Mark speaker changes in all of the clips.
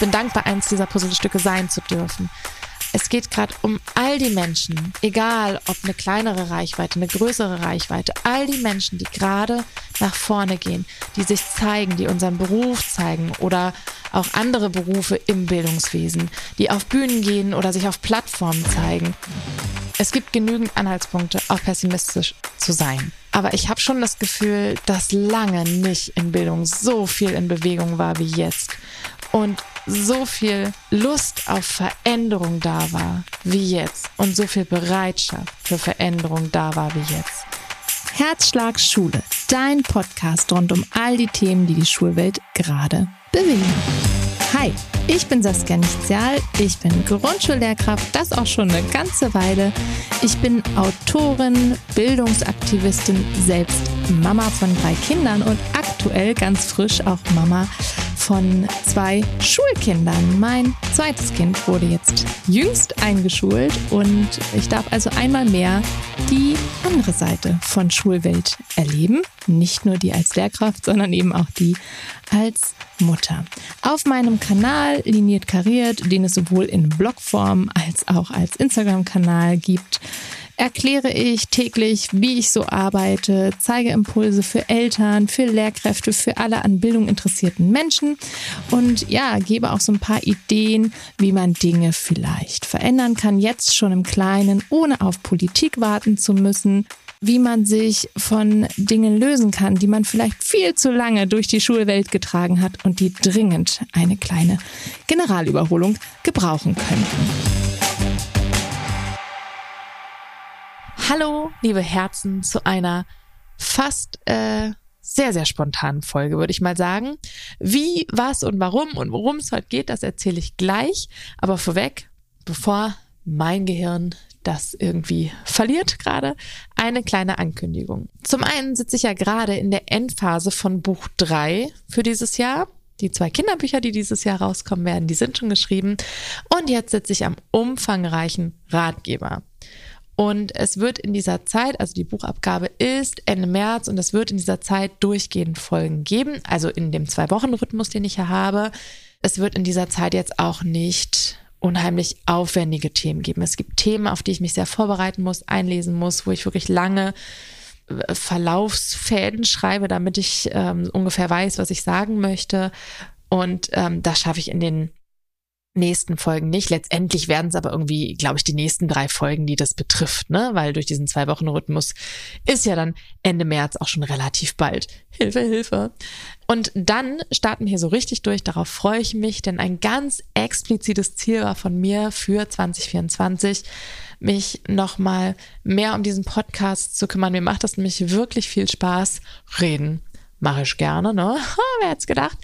Speaker 1: bin dankbar, eins dieser Puzzlestücke sein zu dürfen. Es geht gerade um all die Menschen, egal ob eine kleinere Reichweite, eine größere Reichweite, all die Menschen, die gerade nach vorne gehen, die sich zeigen, die unseren Beruf zeigen oder auch andere Berufe im Bildungswesen, die auf Bühnen gehen oder sich auf Plattformen zeigen. Es gibt genügend Anhaltspunkte, auch pessimistisch zu sein. Aber ich habe schon das Gefühl, dass lange nicht in Bildung so viel in Bewegung war wie jetzt. Und so viel Lust auf Veränderung da war wie jetzt. Und so viel Bereitschaft für Veränderung da war wie jetzt.
Speaker 2: Herzschlag Schule, dein Podcast rund um all die Themen, die die Schulwelt gerade bewegen. Hi, ich bin Saskia Nichtzial, ich bin Grundschullehrkraft, das auch schon eine ganze Weile. Ich bin Autorin, Bildungsaktivistin, selbst Mama von drei Kindern und aktuell ganz frisch auch Mama von zwei Schulkindern. Mein zweites Kind wurde jetzt jüngst eingeschult und ich darf also einmal mehr die andere Seite von Schulwelt erleben. Nicht nur die als Lehrkraft, sondern eben auch die als Mutter. Auf meinem Kanal Liniert Kariert, den es sowohl in Blogform als auch als Instagram-Kanal gibt, erkläre ich täglich, wie ich so arbeite, zeige Impulse für Eltern, für Lehrkräfte, für alle an Bildung interessierten Menschen und ja, gebe auch so ein paar Ideen, wie man Dinge vielleicht verändern kann, jetzt schon im Kleinen, ohne auf Politik warten zu müssen wie man sich von Dingen lösen kann, die man vielleicht viel zu lange durch die Schulwelt getragen hat und die dringend eine kleine Generalüberholung gebrauchen könnten.
Speaker 1: Hallo, liebe Herzen, zu einer fast äh, sehr, sehr spontanen Folge, würde ich mal sagen. Wie, was und warum und worum es heute geht, das erzähle ich gleich. Aber vorweg, bevor mein Gehirn das irgendwie verliert gerade, eine kleine Ankündigung. Zum einen sitze ich ja gerade in der Endphase von Buch 3 für dieses Jahr. Die zwei Kinderbücher, die dieses Jahr rauskommen werden, die sind schon geschrieben. Und jetzt sitze ich am umfangreichen Ratgeber. Und es wird in dieser Zeit, also die Buchabgabe ist Ende März und es wird in dieser Zeit durchgehend Folgen geben, also in dem Zwei-Wochen-Rhythmus, den ich hier habe. Es wird in dieser Zeit jetzt auch nicht unheimlich aufwendige Themen geben. Es gibt Themen, auf die ich mich sehr vorbereiten muss, einlesen muss, wo ich wirklich lange äh, Verlaufsfäden schreibe, damit ich ähm, ungefähr weiß, was ich sagen möchte. Und ähm, das schaffe ich in den nächsten Folgen nicht. Letztendlich werden es aber irgendwie, glaube ich, die nächsten drei Folgen, die das betrifft, ne? Weil durch diesen zwei Wochen Rhythmus ist ja dann Ende März auch schon relativ bald. Hilfe, Hilfe. Und dann starten wir hier so richtig durch. Darauf freue ich mich, denn ein ganz explizites Ziel war von mir für 2024, mich nochmal mehr um diesen Podcast zu kümmern. Mir macht das nämlich wirklich viel Spaß. Reden mache ich gerne, ne? Wer hätte gedacht?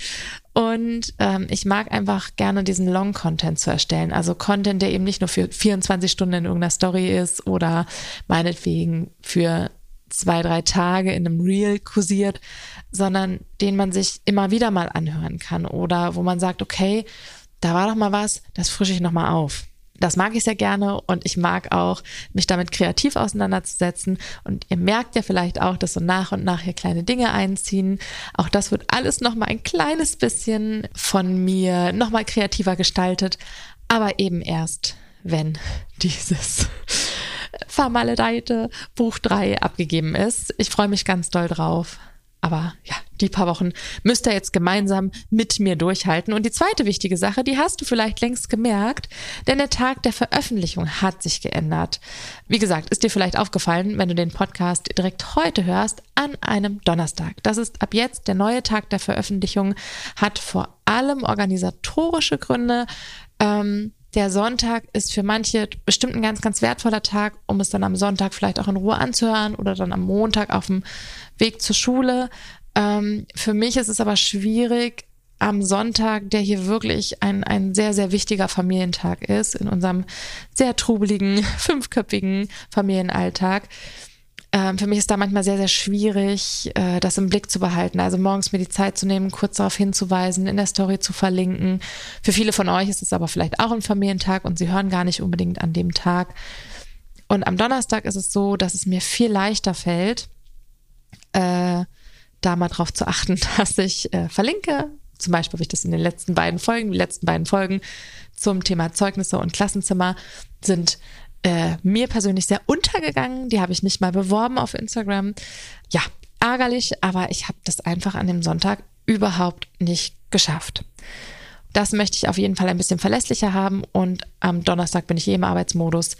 Speaker 1: Und ähm, ich mag einfach gerne diesen Long-Content zu erstellen. Also Content, der eben nicht nur für 24 Stunden in irgendeiner Story ist oder meinetwegen für zwei, drei Tage in einem Reel kursiert, sondern den man sich immer wieder mal anhören kann oder wo man sagt, okay, da war doch mal was, das frische ich nochmal auf das mag ich sehr gerne und ich mag auch, mich damit kreativ auseinanderzusetzen. Und ihr merkt ja vielleicht auch, dass so nach und nach hier kleine Dinge einziehen. Auch das wird alles nochmal ein kleines bisschen von mir nochmal kreativer gestaltet, aber eben erst, wenn dieses vermaledeite Buch 3 abgegeben ist. Ich freue mich ganz doll drauf. Aber ja, die paar Wochen müsst ihr jetzt gemeinsam mit mir durchhalten. Und die zweite wichtige Sache, die hast du vielleicht längst gemerkt, denn der Tag der Veröffentlichung hat sich geändert. Wie gesagt, ist dir vielleicht aufgefallen, wenn du den Podcast direkt heute hörst, an einem Donnerstag. Das ist ab jetzt der neue Tag der Veröffentlichung, hat vor allem organisatorische Gründe. Ähm, der Sonntag ist für manche bestimmt ein ganz, ganz wertvoller Tag, um es dann am Sonntag vielleicht auch in Ruhe anzuhören oder dann am Montag auf dem Weg zur Schule. Ähm, für mich ist es aber schwierig, am Sonntag, der hier wirklich ein, ein sehr, sehr wichtiger Familientag ist, in unserem sehr trubeligen, fünfköpfigen Familienalltag, ähm, für mich ist da manchmal sehr, sehr schwierig, äh, das im Blick zu behalten. Also morgens mir die Zeit zu nehmen, kurz darauf hinzuweisen, in der Story zu verlinken. Für viele von euch ist es aber vielleicht auch ein Familientag und sie hören gar nicht unbedingt an dem Tag. Und am Donnerstag ist es so, dass es mir viel leichter fällt, äh, da mal drauf zu achten, dass ich äh, verlinke, Zum Beispiel habe ich das in den letzten beiden Folgen, die letzten beiden Folgen zum Thema Zeugnisse und Klassenzimmer sind äh, mir persönlich sehr untergegangen. Die habe ich nicht mal beworben auf Instagram. Ja, ärgerlich, aber ich habe das einfach an dem Sonntag überhaupt nicht geschafft. Das möchte ich auf jeden Fall ein bisschen verlässlicher haben und am Donnerstag bin ich eh im Arbeitsmodus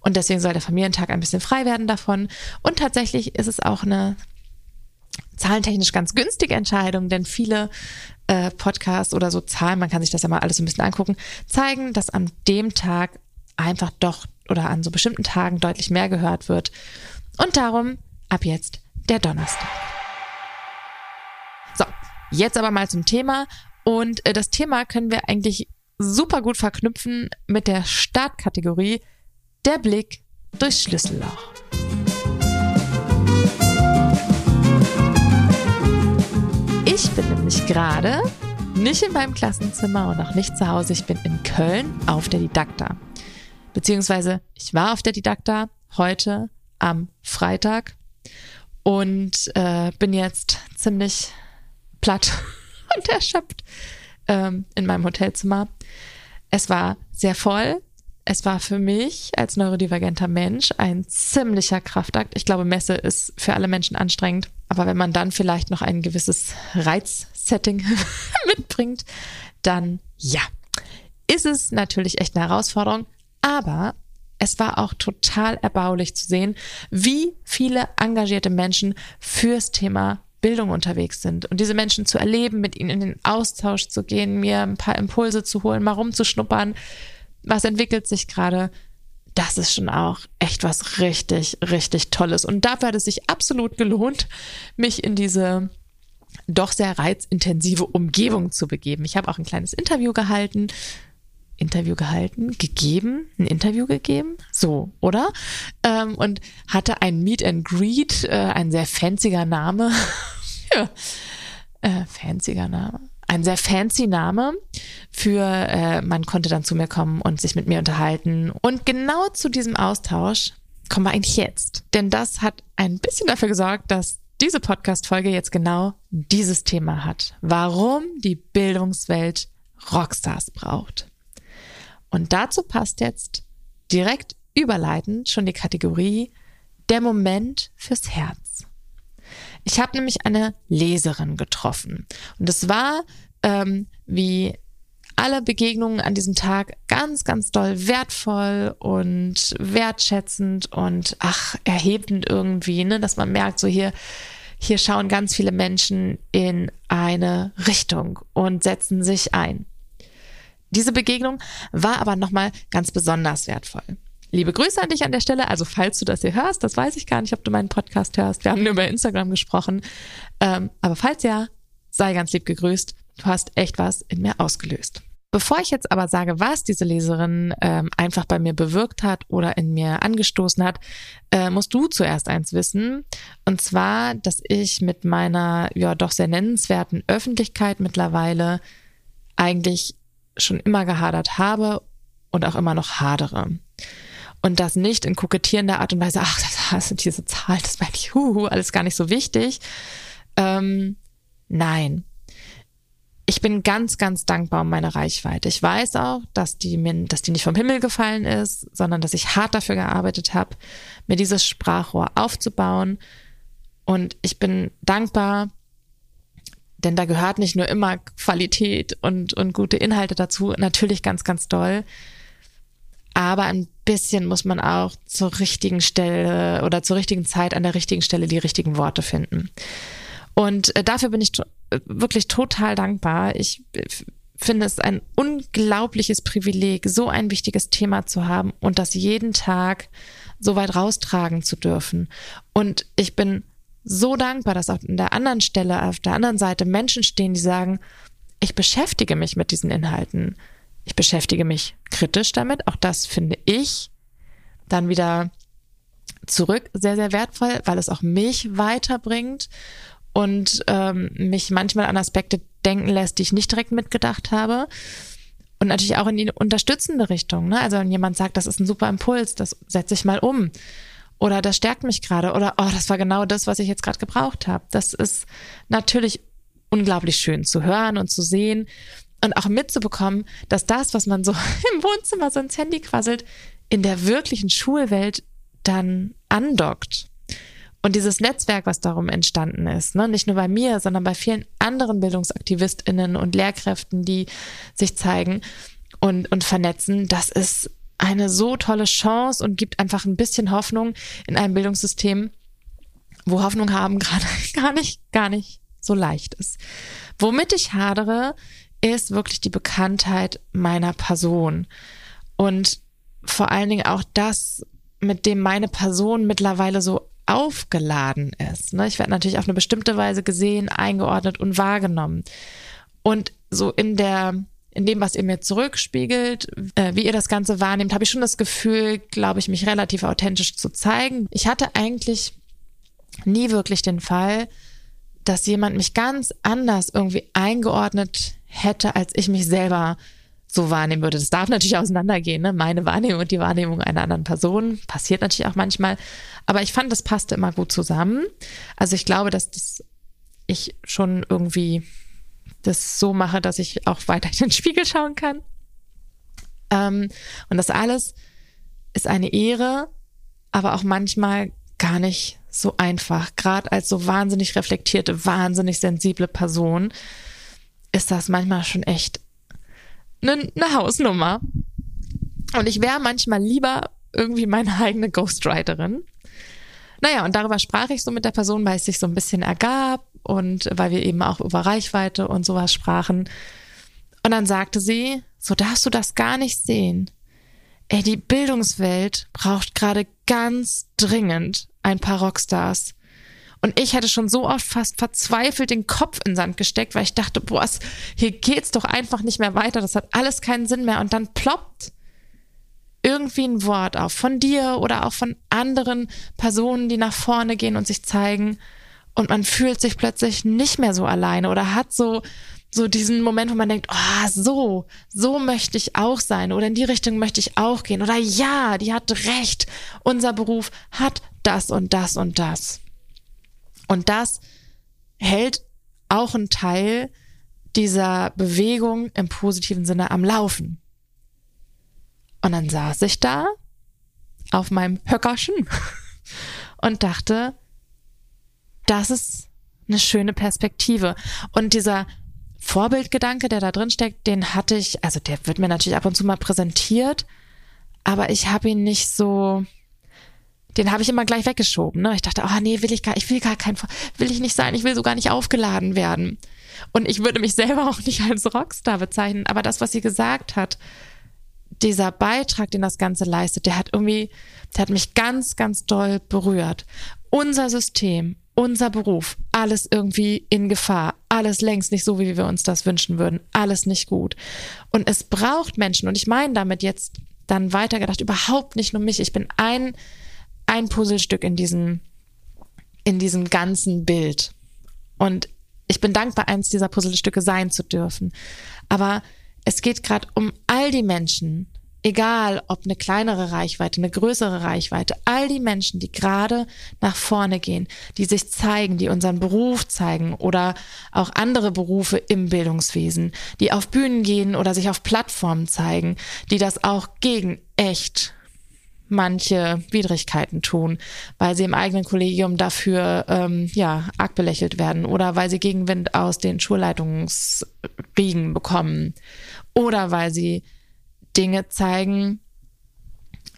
Speaker 1: und deswegen soll der Familientag ein bisschen frei werden davon. Und tatsächlich ist es auch eine zahlentechnisch ganz günstige Entscheidung, denn viele äh, Podcasts oder so Zahlen, man kann sich das ja mal alles ein bisschen angucken, zeigen, dass an dem Tag einfach doch oder an so bestimmten Tagen deutlich mehr gehört wird. Und darum ab jetzt der Donnerstag. So, jetzt aber mal zum Thema. Und äh, das Thema können wir eigentlich super gut verknüpfen mit der Startkategorie der Blick durchs Schlüsselloch. Ich bin nämlich gerade nicht in meinem Klassenzimmer und auch nicht zu Hause. Ich bin in Köln auf der Didakta. Beziehungsweise ich war auf der Didakta heute am Freitag und äh, bin jetzt ziemlich platt und erschöpft ähm, in meinem Hotelzimmer. Es war sehr voll. Es war für mich als neurodivergenter Mensch ein ziemlicher Kraftakt. Ich glaube, Messe ist für alle Menschen anstrengend. Aber wenn man dann vielleicht noch ein gewisses Reizsetting mitbringt, dann ja, ist es natürlich echt eine Herausforderung. Aber es war auch total erbaulich zu sehen, wie viele engagierte Menschen fürs Thema Bildung unterwegs sind und diese Menschen zu erleben, mit ihnen in den Austausch zu gehen, mir ein paar Impulse zu holen, mal rumzuschnuppern, was entwickelt sich gerade, das ist schon auch echt was richtig, richtig Tolles. Und dafür hat es sich absolut gelohnt, mich in diese doch sehr reizintensive Umgebung zu begeben. Ich habe auch ein kleines Interview gehalten. Interview gehalten, gegeben, ein Interview gegeben, so, oder? Ähm, und hatte ein Meet and Greet, äh, ein sehr fanziger Name. ja. äh, fanziger Name ein sehr fancy Name für, äh, man konnte dann zu mir kommen und sich mit mir unterhalten. Und genau zu diesem Austausch kommen wir eigentlich jetzt. Denn das hat ein bisschen dafür gesorgt, dass diese Podcast-Folge jetzt genau dieses Thema hat. Warum die Bildungswelt Rockstars braucht. Und dazu passt jetzt direkt überleitend schon die Kategorie der Moment fürs Herz. Ich habe nämlich eine Leserin getroffen. Und es war ähm, wie alle Begegnungen an diesem Tag ganz, ganz doll wertvoll und wertschätzend und ach, erhebend irgendwie, ne, dass man merkt, so hier, hier schauen ganz viele Menschen in eine Richtung und setzen sich ein. Diese Begegnung war aber nochmal ganz besonders wertvoll. Liebe Grüße an dich an der Stelle. Also falls du das hier hörst, das weiß ich gar nicht, ob du meinen Podcast hörst. Wir haben nur über Instagram gesprochen. Ähm, aber falls ja, sei ganz lieb gegrüßt. Du hast echt was in mir ausgelöst. Bevor ich jetzt aber sage, was diese Leserin ähm, einfach bei mir bewirkt hat oder in mir angestoßen hat, äh, musst du zuerst eins wissen. Und zwar, dass ich mit meiner ja doch sehr nennenswerten Öffentlichkeit mittlerweile eigentlich schon immer gehadert habe und auch immer noch hadere. Und das nicht in kokettierender Art und Weise, ach, das ist diese Zahl, das meine ich, huhu, alles gar nicht so wichtig. Ähm, nein. Ich bin ganz, ganz dankbar um meine Reichweite. Ich weiß auch, dass die, mir, dass die nicht vom Himmel gefallen ist, sondern dass ich hart dafür gearbeitet habe, mir dieses Sprachrohr aufzubauen. Und ich bin dankbar, denn da gehört nicht nur immer Qualität und, und gute Inhalte dazu, natürlich ganz, ganz doll. Aber ein bisschen muss man auch zur richtigen Stelle oder zur richtigen Zeit an der richtigen Stelle die richtigen Worte finden. Und äh, dafür bin ich to wirklich total dankbar. Ich äh, finde es ein unglaubliches Privileg, so ein wichtiges Thema zu haben und das jeden Tag so weit raustragen zu dürfen. Und ich bin so dankbar, dass auf der anderen Stelle, auf der anderen Seite Menschen stehen, die sagen, ich beschäftige mich mit diesen Inhalten. Ich beschäftige mich kritisch damit. Auch das finde ich dann wieder zurück sehr, sehr wertvoll, weil es auch mich weiterbringt und ähm, mich manchmal an Aspekte denken lässt, die ich nicht direkt mitgedacht habe. Und natürlich auch in die unterstützende Richtung. Ne? Also wenn jemand sagt, das ist ein super Impuls, das setze ich mal um. Oder das stärkt mich gerade. Oder, oh, das war genau das, was ich jetzt gerade gebraucht habe. Das ist natürlich unglaublich schön zu hören und zu sehen und auch mitzubekommen, dass das, was man so im Wohnzimmer so ins Handy quasselt, in der wirklichen Schulwelt dann andockt. Und dieses Netzwerk, was darum entstanden ist, ne, nicht nur bei mir, sondern bei vielen anderen BildungsaktivistInnen und Lehrkräften, die sich zeigen und, und vernetzen, das ist eine so tolle Chance und gibt einfach ein bisschen Hoffnung in einem Bildungssystem, wo Hoffnung haben gerade gar nicht, gar nicht so leicht ist. Womit ich hadere, ist wirklich die Bekanntheit meiner Person und vor allen Dingen auch das, mit dem meine Person mittlerweile so aufgeladen ist. Ne? Ich werde natürlich auf eine bestimmte Weise gesehen, eingeordnet und wahrgenommen. Und so in der in dem, was ihr mir zurückspiegelt, äh, wie ihr das Ganze wahrnehmt, habe ich schon das Gefühl, glaube ich, mich relativ authentisch zu zeigen. Ich hatte eigentlich nie wirklich den Fall, dass jemand mich ganz anders irgendwie eingeordnet hätte, als ich mich selber so wahrnehmen würde. Das darf natürlich auseinandergehen, ne? meine Wahrnehmung und die Wahrnehmung einer anderen Person. Passiert natürlich auch manchmal. Aber ich fand, das passte immer gut zusammen. Also ich glaube, dass das ich schon irgendwie das so mache, dass ich auch weiter in den Spiegel schauen kann. Ähm, und das alles ist eine Ehre, aber auch manchmal gar nicht so einfach. Gerade als so wahnsinnig reflektierte, wahnsinnig sensible Person ist das manchmal schon echt eine, eine Hausnummer. Und ich wäre manchmal lieber irgendwie meine eigene Ghostwriterin. Naja, und darüber sprach ich so mit der Person, weil es sich so ein bisschen ergab und weil wir eben auch über Reichweite und sowas sprachen. Und dann sagte sie, so darfst du das gar nicht sehen. Ey, die Bildungswelt braucht gerade ganz dringend ein paar Rockstars. Und ich hätte schon so oft fast verzweifelt den Kopf in den Sand gesteckt, weil ich dachte, boah, hier geht's doch einfach nicht mehr weiter. Das hat alles keinen Sinn mehr. Und dann ploppt irgendwie ein Wort auf von dir oder auch von anderen Personen, die nach vorne gehen und sich zeigen. Und man fühlt sich plötzlich nicht mehr so alleine oder hat so, so diesen Moment, wo man denkt, oh, so, so möchte ich auch sein oder in die Richtung möchte ich auch gehen oder ja, die hat recht. Unser Beruf hat das und das und das. Und das hält auch einen Teil dieser Bewegung im positiven Sinne am Laufen. Und dann saß ich da auf meinem Höckerchen und dachte, das ist eine schöne Perspektive. Und dieser Vorbildgedanke, der da drin steckt, den hatte ich, also der wird mir natürlich ab und zu mal präsentiert, aber ich habe ihn nicht so, den habe ich immer gleich weggeschoben. Ne? Ich dachte, oh nee, will ich gar, ich will gar kein, will ich nicht sein, ich will so gar nicht aufgeladen werden. Und ich würde mich selber auch nicht als Rockstar bezeichnen, aber das, was sie gesagt hat, dieser Beitrag, den das Ganze leistet, der hat irgendwie, der hat mich ganz, ganz doll berührt. Unser System, unser Beruf, alles irgendwie in Gefahr, alles längst nicht so, wie wir uns das wünschen würden, alles nicht gut. Und es braucht Menschen, und ich meine damit jetzt dann weitergedacht, überhaupt nicht nur mich. Ich bin ein, ein Puzzlestück in diesem, in diesem ganzen Bild. Und ich bin dankbar, eins dieser Puzzlestücke sein zu dürfen. Aber es geht gerade um all die Menschen, egal ob eine kleinere Reichweite, eine größere Reichweite, all die Menschen, die gerade nach vorne gehen, die sich zeigen, die unseren Beruf zeigen oder auch andere Berufe im Bildungswesen, die auf Bühnen gehen oder sich auf Plattformen zeigen, die das auch gegen echt manche Widrigkeiten tun, weil sie im eigenen Kollegium dafür ähm, ja arg belächelt werden oder weil sie Gegenwind aus den Schulleitungsriegen bekommen oder weil sie Dinge zeigen,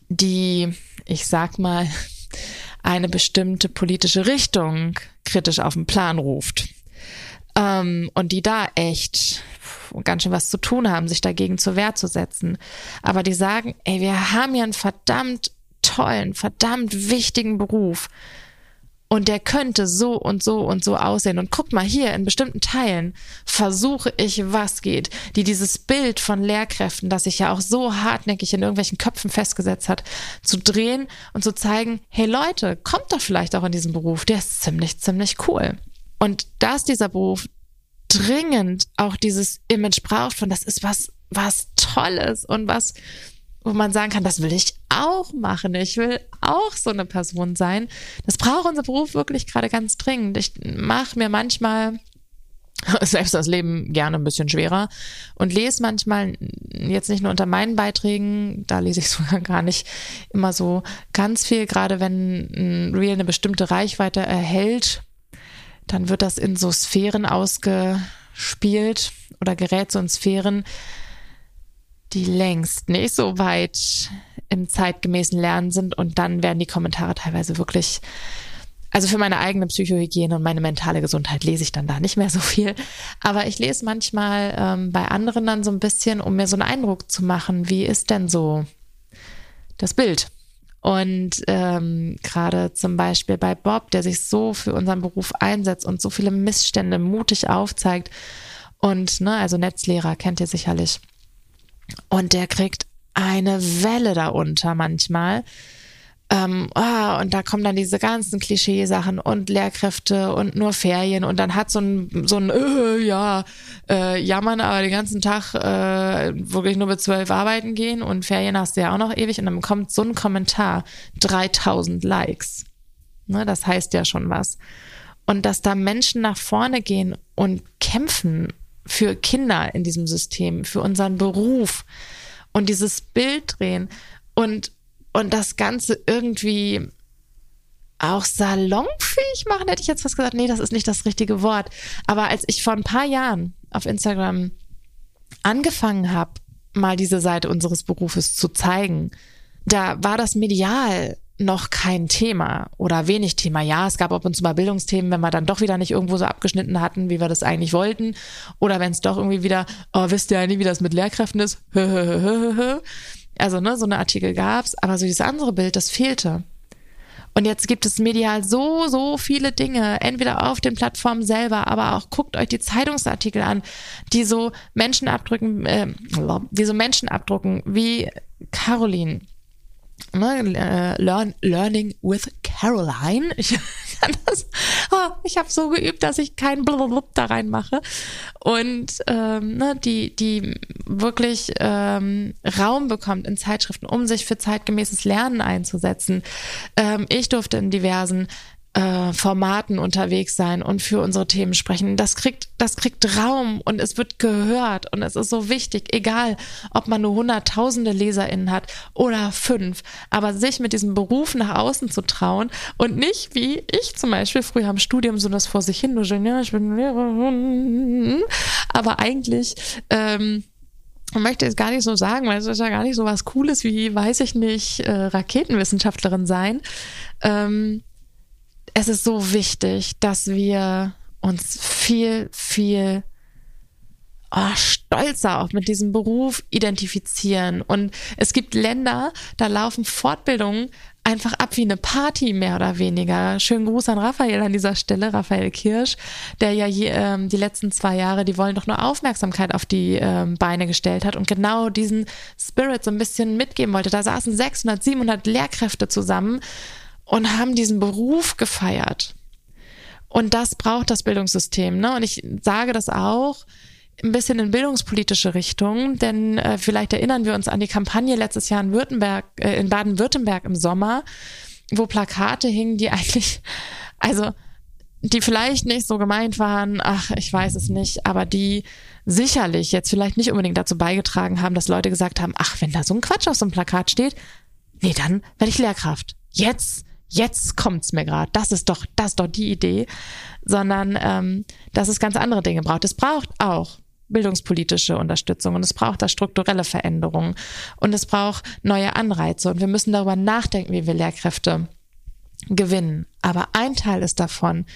Speaker 1: die, ich sag mal, eine bestimmte politische Richtung kritisch auf den Plan ruft. Ähm, und die da echt ganz schön was zu tun haben, sich dagegen zur Wehr zu setzen. Aber die sagen, ey, wir haben ja einen verdammt tollen, verdammt wichtigen Beruf und der könnte so und so und so aussehen. Und guck mal hier, in bestimmten Teilen versuche ich, was geht, die dieses Bild von Lehrkräften, das sich ja auch so hartnäckig in irgendwelchen Köpfen festgesetzt hat, zu drehen und zu zeigen, hey Leute, kommt doch vielleicht auch in diesen Beruf, der ist ziemlich, ziemlich cool. Und dass dieser Beruf dringend auch dieses Image braucht von, das ist was, was Tolles und was wo man sagen kann, das will ich auch machen. Ich will auch so eine Person sein. Das braucht unser Beruf wirklich gerade ganz dringend. Ich mache mir manchmal selbst das Leben gerne ein bisschen schwerer und lese manchmal jetzt nicht nur unter meinen Beiträgen, da lese ich sogar gar nicht immer so ganz viel, gerade wenn ein Reel eine bestimmte Reichweite erhält, dann wird das in so Sphären ausgespielt oder gerät so in Sphären, die längst nicht so weit im zeitgemäßen Lernen sind und dann werden die Kommentare teilweise wirklich also für meine eigene Psychohygiene und meine mentale Gesundheit lese ich dann da nicht mehr so viel. Aber ich lese manchmal ähm, bei anderen dann so ein bisschen, um mir so einen Eindruck zu machen, wie ist denn so das Bild? Und ähm, gerade zum Beispiel bei Bob, der sich so für unseren Beruf einsetzt und so viele Missstände mutig aufzeigt. Und, ne, also Netzlehrer kennt ihr sicherlich. Und der kriegt eine Welle darunter manchmal ähm, oh, und da kommen dann diese ganzen Klischeesachen und Lehrkräfte und nur Ferien und dann hat so ein, so ein, äh, ja, äh, jammern, aber den ganzen Tag äh, wirklich nur bis zwölf arbeiten gehen und Ferien hast du ja auch noch ewig und dann kommt so ein Kommentar, 3000 Likes. Ne, das heißt ja schon was. Und dass da Menschen nach vorne gehen und kämpfen für Kinder in diesem System, für unseren Beruf und dieses Bild drehen und und das Ganze irgendwie auch salonfähig machen, hätte ich jetzt fast gesagt. Nee, das ist nicht das richtige Wort. Aber als ich vor ein paar Jahren auf Instagram angefangen habe, mal diese Seite unseres Berufes zu zeigen, da war das medial noch kein Thema oder wenig Thema. Ja, es gab ab und zu mal Bildungsthemen, wenn wir dann doch wieder nicht irgendwo so abgeschnitten hatten, wie wir das eigentlich wollten. Oder wenn es doch irgendwie wieder, oh, wisst ihr ja nie, wie das mit Lehrkräften ist. Also, ne, so eine Artikel gab's, aber so dieses andere Bild, das fehlte. Und jetzt gibt es medial so, so viele Dinge, entweder auf den Plattformen selber, aber auch guckt euch die Zeitungsartikel an, die so Menschen abdrücken, äh, die so Menschen abdrucken, wie Caroline, ne, äh, Learn, Learning with Caroline. Ich kann das, oh, ich habe so geübt, dass ich kein Blablabla da reinmache. Und ähm, ne, die, die wirklich ähm, Raum bekommt in Zeitschriften, um sich für zeitgemäßes Lernen einzusetzen. Ähm, ich durfte in diversen äh, Formaten unterwegs sein und für unsere Themen sprechen. Das kriegt, das kriegt Raum und es wird gehört und es ist so wichtig, egal ob man nur hunderttausende LeserInnen hat oder fünf, aber sich mit diesem Beruf nach außen zu trauen und nicht wie ich zum Beispiel früher am Studium so das vor sich hin, ja, ich bin Lehrerin, aber eigentlich, ähm, ich möchte jetzt gar nicht so sagen, weil es ist ja gar nicht so was Cooles wie, weiß ich nicht, äh, Raketenwissenschaftlerin sein. Ähm, es ist so wichtig, dass wir uns viel, viel oh, stolzer auch mit diesem Beruf identifizieren. Und es gibt Länder, da laufen Fortbildungen einfach ab wie eine Party, mehr oder weniger. Schönen Gruß an Raphael an dieser Stelle, Raphael Kirsch, der ja je, ähm, die letzten zwei Jahre, die wollen doch nur Aufmerksamkeit auf die ähm, Beine gestellt hat und genau diesen Spirit so ein bisschen mitgeben wollte. Da saßen 600, 700 Lehrkräfte zusammen und haben diesen Beruf gefeiert. Und das braucht das Bildungssystem. Ne? Und ich sage das auch ein bisschen in bildungspolitische Richtung, denn äh, vielleicht erinnern wir uns an die Kampagne letztes Jahr in Württemberg, äh, in Baden-Württemberg im Sommer, wo Plakate hingen, die eigentlich, also die vielleicht nicht so gemeint waren, ach, ich weiß es nicht, aber die sicherlich jetzt vielleicht nicht unbedingt dazu beigetragen haben, dass Leute gesagt haben, ach, wenn da so ein Quatsch auf so einem Plakat steht, nee, dann werde ich Lehrkraft. Jetzt jetzt kommt's mir gerade, das ist doch, das ist doch die Idee, sondern ähm, dass es ganz andere Dinge braucht. Es braucht auch bildungspolitische Unterstützung und es braucht da strukturelle Veränderungen und es braucht neue Anreize und wir müssen darüber nachdenken, wie wir Lehrkräfte gewinnen. Aber ein Teil ist davon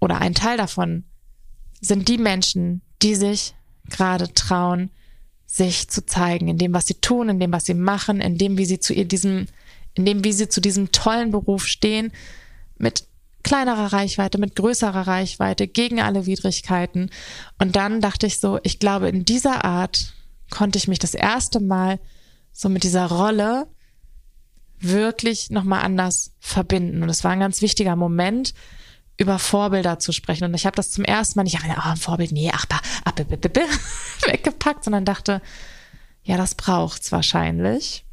Speaker 1: oder ein Teil davon sind die Menschen, die sich gerade trauen, sich zu zeigen, in dem, was sie tun, in dem, was sie machen, in dem, wie sie zu ihr diesem in dem, wie sie zu diesem tollen Beruf stehen, mit kleinerer Reichweite, mit größerer Reichweite, gegen alle Widrigkeiten. Und dann dachte ich so, ich glaube, in dieser Art konnte ich mich das erste Mal so mit dieser Rolle wirklich nochmal anders verbinden. Und es war ein ganz wichtiger Moment, über Vorbilder zu sprechen. Und ich habe das zum ersten Mal nicht, oh, ein Vorbild, nee, ach, ach, ach, weggepackt, sondern dachte, ja, das braucht's wahrscheinlich.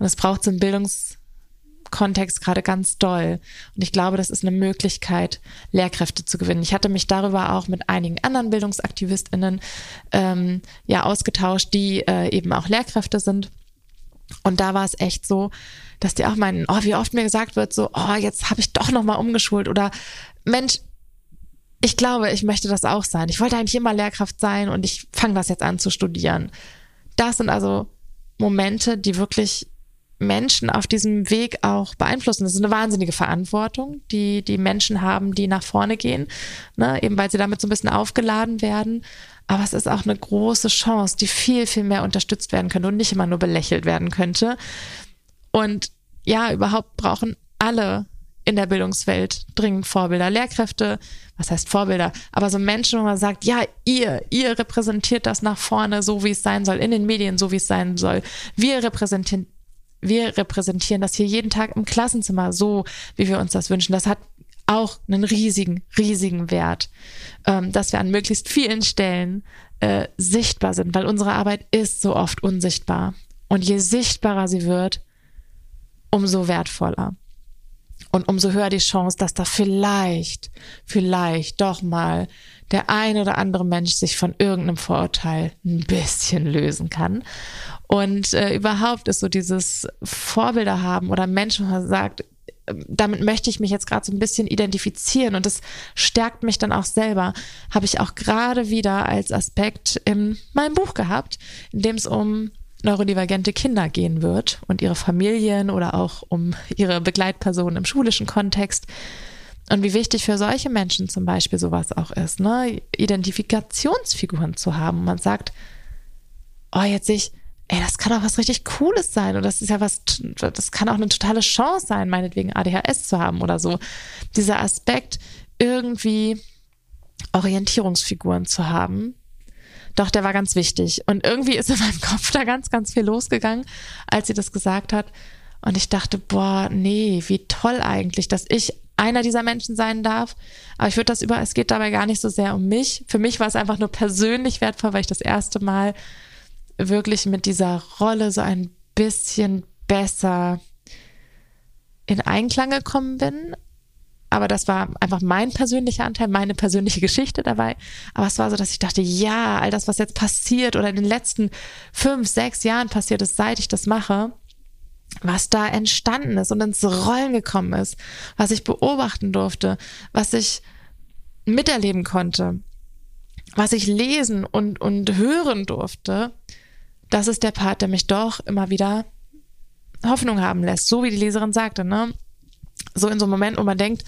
Speaker 1: Und es braucht so im Bildungskontext Kontext gerade ganz doll. Und ich glaube, das ist eine Möglichkeit, Lehrkräfte zu gewinnen. Ich hatte mich darüber auch mit einigen anderen BildungsaktivistInnen ähm, ja ausgetauscht, die äh, eben auch Lehrkräfte sind. Und da war es echt so, dass die auch meinen, oh, wie oft mir gesagt wird, so, oh, jetzt habe ich doch nochmal umgeschult oder Mensch, ich glaube, ich möchte das auch sein. Ich wollte eigentlich immer Lehrkraft sein und ich fange das jetzt an zu studieren. Das sind also Momente, die wirklich Menschen auf diesem Weg auch beeinflussen. Das ist eine wahnsinnige Verantwortung, die die Menschen haben, die nach vorne gehen, ne? eben weil sie damit so ein bisschen aufgeladen werden. Aber es ist auch eine große Chance, die viel, viel mehr unterstützt werden könnte und nicht immer nur belächelt werden könnte. Und ja, überhaupt brauchen alle in der Bildungswelt dringend Vorbilder, Lehrkräfte, was heißt Vorbilder, aber so Menschen, wo man sagt, ja, ihr, ihr repräsentiert das nach vorne, so wie es sein soll, in den Medien, so wie es sein soll. Wir repräsentieren, wir repräsentieren das hier jeden Tag im Klassenzimmer, so wie wir uns das wünschen. Das hat auch einen riesigen, riesigen Wert, ähm, dass wir an möglichst vielen Stellen äh, sichtbar sind, weil unsere Arbeit ist so oft unsichtbar. Und je sichtbarer sie wird, umso wertvoller. Und umso höher die Chance, dass da vielleicht, vielleicht doch mal der ein oder andere Mensch sich von irgendeinem Vorurteil ein bisschen lösen kann. Und äh, überhaupt ist so dieses Vorbilder haben oder Menschen sagt, damit möchte ich mich jetzt gerade so ein bisschen identifizieren und das stärkt mich dann auch selber. Habe ich auch gerade wieder als Aspekt in meinem Buch gehabt, in dem es um neurodivergente Kinder gehen wird und ihre Familien oder auch um ihre Begleitpersonen im schulischen Kontext. Und wie wichtig für solche Menschen zum Beispiel sowas auch ist, ne? Identifikationsfiguren zu haben. Man sagt, oh, jetzt sehe ich, ey, das kann auch was richtig Cooles sein. Und das ist ja was, das kann auch eine totale Chance sein, meinetwegen ADHS zu haben oder so. Dieser Aspekt, irgendwie Orientierungsfiguren zu haben, doch, der war ganz wichtig. Und irgendwie ist in meinem Kopf da ganz, ganz viel losgegangen, als sie das gesagt hat. Und ich dachte, boah, nee, wie toll eigentlich, dass ich einer dieser Menschen sein darf. Aber ich würde das über, es geht dabei gar nicht so sehr um mich. Für mich war es einfach nur persönlich wertvoll, weil ich das erste Mal wirklich mit dieser Rolle so ein bisschen besser in Einklang gekommen bin aber das war einfach mein persönlicher Anteil, meine persönliche Geschichte dabei. Aber es war so, dass ich dachte, ja, all das, was jetzt passiert oder in den letzten fünf, sechs Jahren passiert ist, seit ich das mache, was da entstanden ist und ins Rollen gekommen ist, was ich beobachten durfte, was ich miterleben konnte, was ich lesen und, und hören durfte, das ist der Part, der mich doch immer wieder Hoffnung haben lässt, so wie die Leserin sagte, ne? so in so einem Moment, wo man denkt,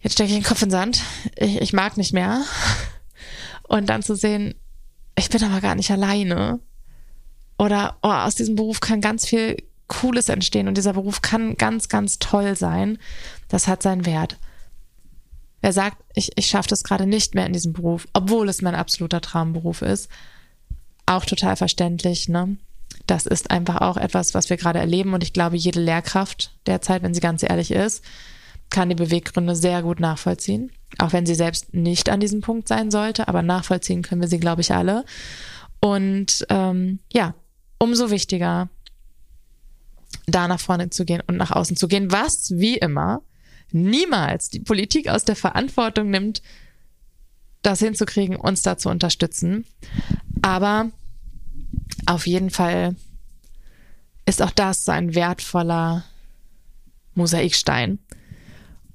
Speaker 1: jetzt stecke ich den Kopf in den Sand, ich, ich mag nicht mehr. Und dann zu sehen, ich bin aber gar nicht alleine. Oder oh, aus diesem Beruf kann ganz viel Cooles entstehen und dieser Beruf kann ganz, ganz toll sein. Das hat seinen Wert. Wer sagt, ich, ich schaffe das gerade nicht mehr in diesem Beruf, obwohl es mein absoluter Traumberuf ist, auch total verständlich, ne? das ist einfach auch etwas, was wir gerade erleben. Und ich glaube, jede Lehrkraft derzeit, wenn sie ganz ehrlich ist, kann die Beweggründe sehr gut nachvollziehen. Auch wenn sie selbst nicht an diesem Punkt sein sollte. Aber nachvollziehen können wir sie, glaube ich, alle. Und ähm, ja, umso wichtiger, da nach vorne zu gehen und nach außen zu gehen, was wie immer niemals die Politik aus der Verantwortung nimmt, das hinzukriegen, uns da zu unterstützen. Aber auf jeden Fall ist auch das so ein wertvoller Mosaikstein.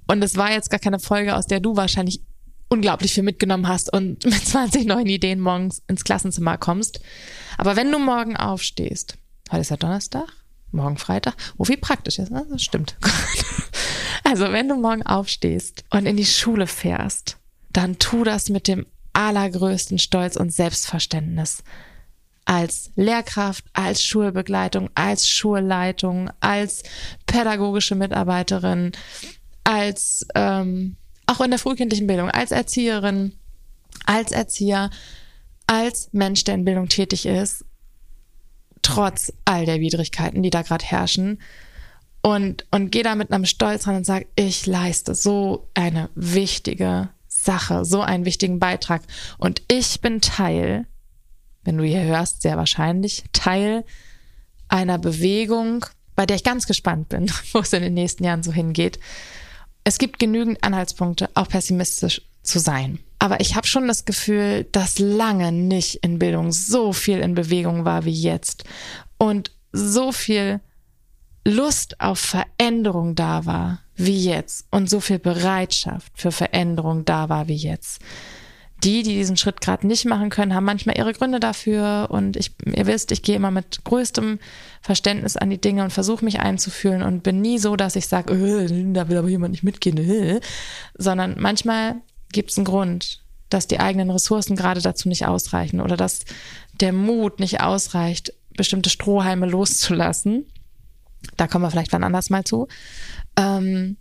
Speaker 1: Und es war jetzt gar keine Folge, aus der du wahrscheinlich unglaublich viel mitgenommen hast und mit 20 neuen Ideen morgens ins Klassenzimmer kommst. Aber wenn du morgen aufstehst, heute ist ja Donnerstag, morgen Freitag, oh, wie praktisch ist, ne? Das stimmt. also, wenn du morgen aufstehst und in die Schule fährst, dann tu das mit dem allergrößten Stolz und Selbstverständnis als Lehrkraft, als Schulbegleitung, als Schulleitung, als pädagogische Mitarbeiterin, als ähm, auch in der frühkindlichen Bildung, als Erzieherin, als Erzieher, als Mensch, der in Bildung tätig ist, trotz all der Widrigkeiten, die da gerade herrschen. Und, und geh da mit einem Stolz ran und sag, ich leiste so eine wichtige Sache, so einen wichtigen Beitrag. Und ich bin Teil wenn du hier hörst, sehr wahrscheinlich Teil einer Bewegung, bei der ich ganz gespannt bin, wo es in den nächsten Jahren so hingeht. Es gibt genügend Anhaltspunkte, auch pessimistisch zu sein. Aber ich habe schon das Gefühl, dass lange nicht in Bildung so viel in Bewegung war wie jetzt und so viel Lust auf Veränderung da war wie jetzt und so viel Bereitschaft für Veränderung da war wie jetzt. Die, die diesen Schritt gerade nicht machen können, haben manchmal ihre Gründe dafür und ich, ihr wisst, ich gehe immer mit größtem Verständnis an die Dinge und versuche mich einzufühlen und bin nie so, dass ich sage, äh, da will aber jemand nicht mitgehen, äh, sondern manchmal gibt es einen Grund, dass die eigenen Ressourcen gerade dazu nicht ausreichen oder dass der Mut nicht ausreicht, bestimmte Strohhalme loszulassen. Da kommen wir vielleicht wann anders mal zu. Ähm,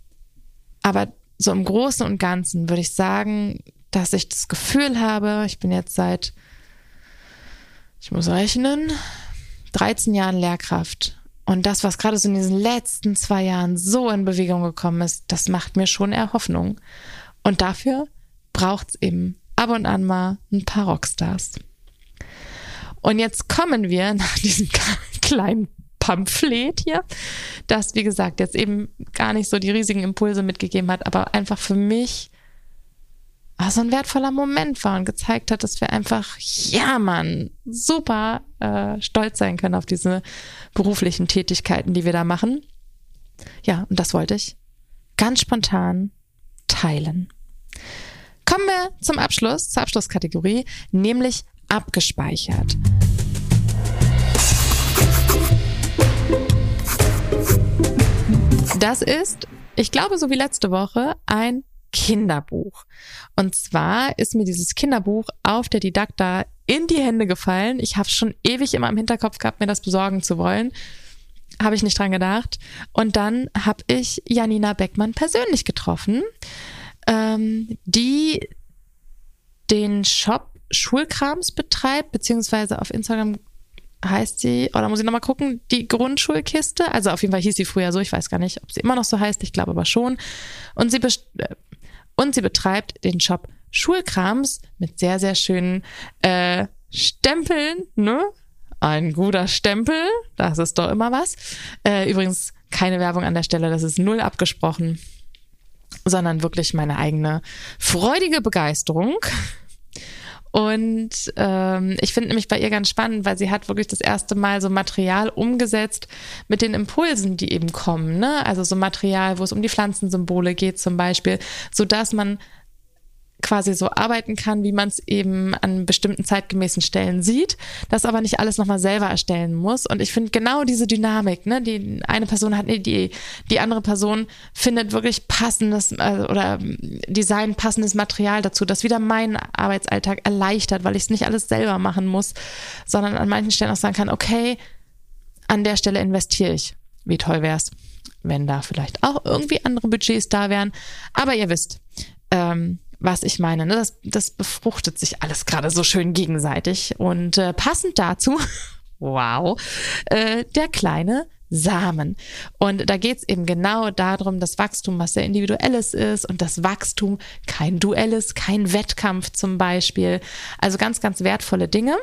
Speaker 1: aber so im Großen und Ganzen würde ich sagen, dass ich das Gefühl habe, ich bin jetzt seit, ich muss rechnen, 13 Jahren Lehrkraft. Und das, was gerade so in diesen letzten zwei Jahren so in Bewegung gekommen ist, das macht mir schon eher Hoffnung. Und dafür braucht es eben ab und an mal ein paar Rockstars. Und jetzt kommen wir nach diesem kleinen Pamphlet hier, das, wie gesagt, jetzt eben gar nicht so die riesigen Impulse mitgegeben hat, aber einfach für mich so ein wertvoller Moment war und gezeigt hat, dass wir einfach, ja Mann, super äh, stolz sein können auf diese beruflichen Tätigkeiten, die wir da machen. Ja, und das wollte ich ganz spontan teilen. Kommen wir zum Abschluss, zur Abschlusskategorie, nämlich abgespeichert. Das ist, ich glaube, so wie letzte Woche, ein Kinderbuch. Und zwar ist mir dieses Kinderbuch auf der Didakta in die Hände gefallen. Ich habe schon ewig immer im Hinterkopf gehabt, mir das besorgen zu wollen. Habe ich nicht dran gedacht. Und dann habe ich Janina Beckmann persönlich getroffen, ähm, die den Shop Schulkrams betreibt, beziehungsweise auf Instagram heißt sie, oder muss ich nochmal gucken, die Grundschulkiste. Also auf jeden Fall hieß sie früher so, ich weiß gar nicht, ob sie immer noch so heißt, ich glaube aber schon. Und sie, äh, und sie betreibt den Shop Schulkrams mit sehr, sehr schönen äh, Stempeln, ne? Ein guter Stempel, das ist doch immer was. Äh, übrigens keine Werbung an der Stelle, das ist null abgesprochen, sondern wirklich meine eigene freudige Begeisterung und ähm, ich finde nämlich bei ihr ganz spannend, weil sie hat wirklich das erste Mal so Material umgesetzt mit den Impulsen, die eben kommen. Ne? Also so Material, wo es um die Pflanzensymbole geht zum Beispiel, so dass man quasi so arbeiten kann, wie man es eben an bestimmten zeitgemäßen Stellen sieht, das aber nicht alles nochmal selber erstellen muss. Und ich finde genau diese Dynamik, ne, die eine Person hat eine Idee, die andere Person findet wirklich passendes äh, oder Design passendes Material dazu, das wieder meinen Arbeitsalltag erleichtert, weil ich es nicht alles selber machen muss, sondern an manchen Stellen auch sagen kann, okay, an der Stelle investiere ich. Wie toll wär's, wenn da vielleicht auch irgendwie andere Budgets da wären. Aber ihr wisst, ähm, was ich meine. Ne? Das, das befruchtet sich alles gerade so schön gegenseitig. Und äh, passend dazu, wow, äh, der kleine Samen. Und da geht's eben genau darum, das Wachstum, was sehr individuelles ist und das Wachstum kein duelles, kein Wettkampf zum Beispiel. Also ganz, ganz wertvolle Dinge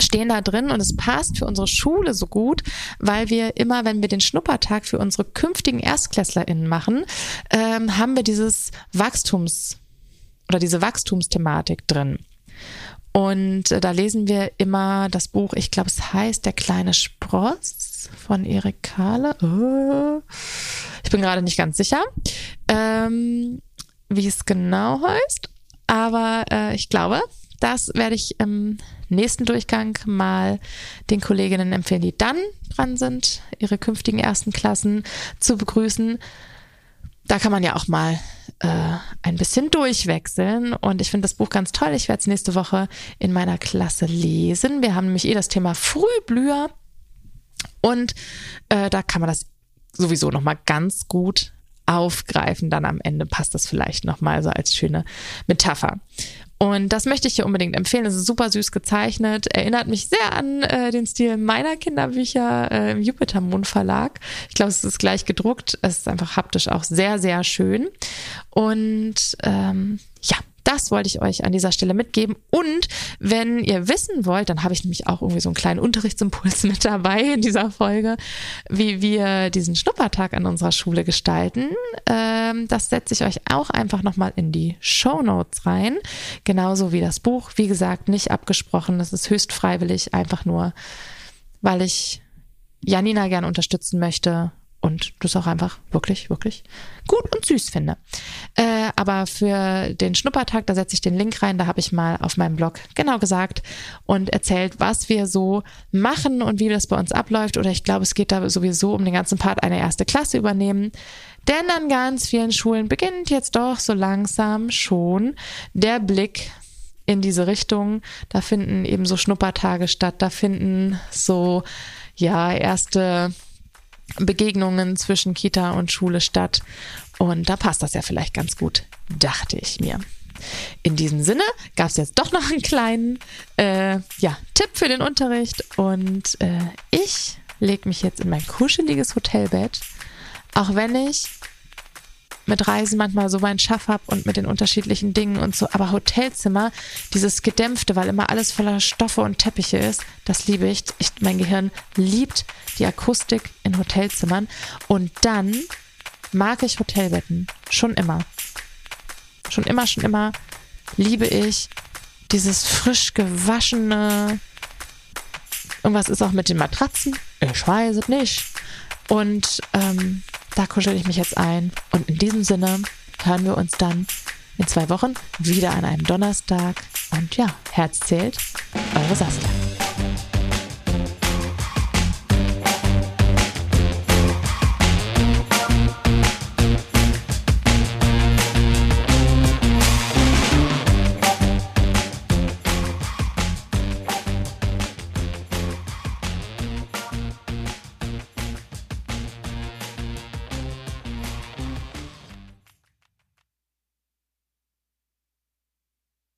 Speaker 1: stehen da drin und es passt für unsere Schule so gut, weil wir immer, wenn wir den Schnuppertag für unsere künftigen ErstklässlerInnen machen, ähm, haben wir dieses Wachstums oder diese Wachstumsthematik drin. Und äh, da lesen wir immer das Buch, ich glaube, es heißt Der kleine Spross von Erik Kahle. Oh. Ich bin gerade nicht ganz sicher, ähm, wie es genau heißt. Aber äh, ich glaube, das werde ich im nächsten Durchgang mal den Kolleginnen empfehlen, die dann dran sind, ihre künftigen ersten Klassen zu begrüßen. Da kann man ja auch mal äh, ein bisschen durchwechseln. Und ich finde das Buch ganz toll. Ich werde es nächste Woche in meiner Klasse lesen. Wir haben nämlich eh das Thema Frühblüher. Und äh, da kann man das sowieso nochmal ganz gut aufgreifen. Dann am Ende passt das vielleicht nochmal so als schöne Metapher. Und das möchte ich hier unbedingt empfehlen. Es ist super süß gezeichnet, erinnert mich sehr an äh, den Stil meiner Kinderbücher äh, im Jupiter Mond Verlag. Ich glaube, es ist gleich gedruckt. Es ist einfach haptisch auch sehr, sehr schön. Und ähm, ja, Das wollte ich euch an dieser Stelle mitgeben. Und wenn ihr wissen wollt, dann habe ich nämlich auch irgendwie so einen kleinen Unterrichtsimpuls mit dabei in dieser Folge, wie wir diesen Schnuppertag an unserer Schule gestalten. Ähm, das setze ich euch auch einfach nochmal in die Show Notes rein. Genauso wie das Buch. Wie gesagt, nicht abgesprochen. Das ist höchst freiwillig, einfach nur, weil ich Janina gern unterstützen möchte und das auch einfach wirklich, wirklich gut und süß finde. Äh, aber für den Schnuppertag, da setze ich den Link rein, da habe ich mal auf meinem Blog genau gesagt und erzählt, was wir so machen und wie das bei uns abläuft. Oder ich glaube, es geht da sowieso um den ganzen Part eine erste Klasse übernehmen. Denn an ganz vielen Schulen beginnt jetzt doch so langsam schon der Blick in diese Richtung. Da finden eben so Schnuppertage statt, da finden so, ja, erste Begegnungen zwischen Kita und Schule statt. Und da passt das ja vielleicht ganz gut, dachte ich mir. In diesem Sinne gab es jetzt doch noch einen kleinen äh, ja, Tipp für den Unterricht und äh, ich lege mich jetzt in mein kuscheliges Hotelbett, auch wenn ich mit Reisen manchmal so meinen Schaff habe und mit den unterschiedlichen Dingen und so. Aber Hotelzimmer, dieses Gedämpfte, weil immer alles voller Stoffe und Teppiche ist, das liebe ich. ich mein Gehirn liebt die Akustik in Hotelzimmern. Und dann mag ich Hotelbetten. Schon immer. Schon immer, schon immer liebe ich dieses frisch gewaschene. Irgendwas ist auch mit den Matratzen. Ich weiß es nicht. Und ähm, da kuschel ich mich jetzt ein. Und in diesem Sinne hören wir uns dann in zwei Wochen wieder an einem Donnerstag. Und ja, Herz zählt, eure Saskia.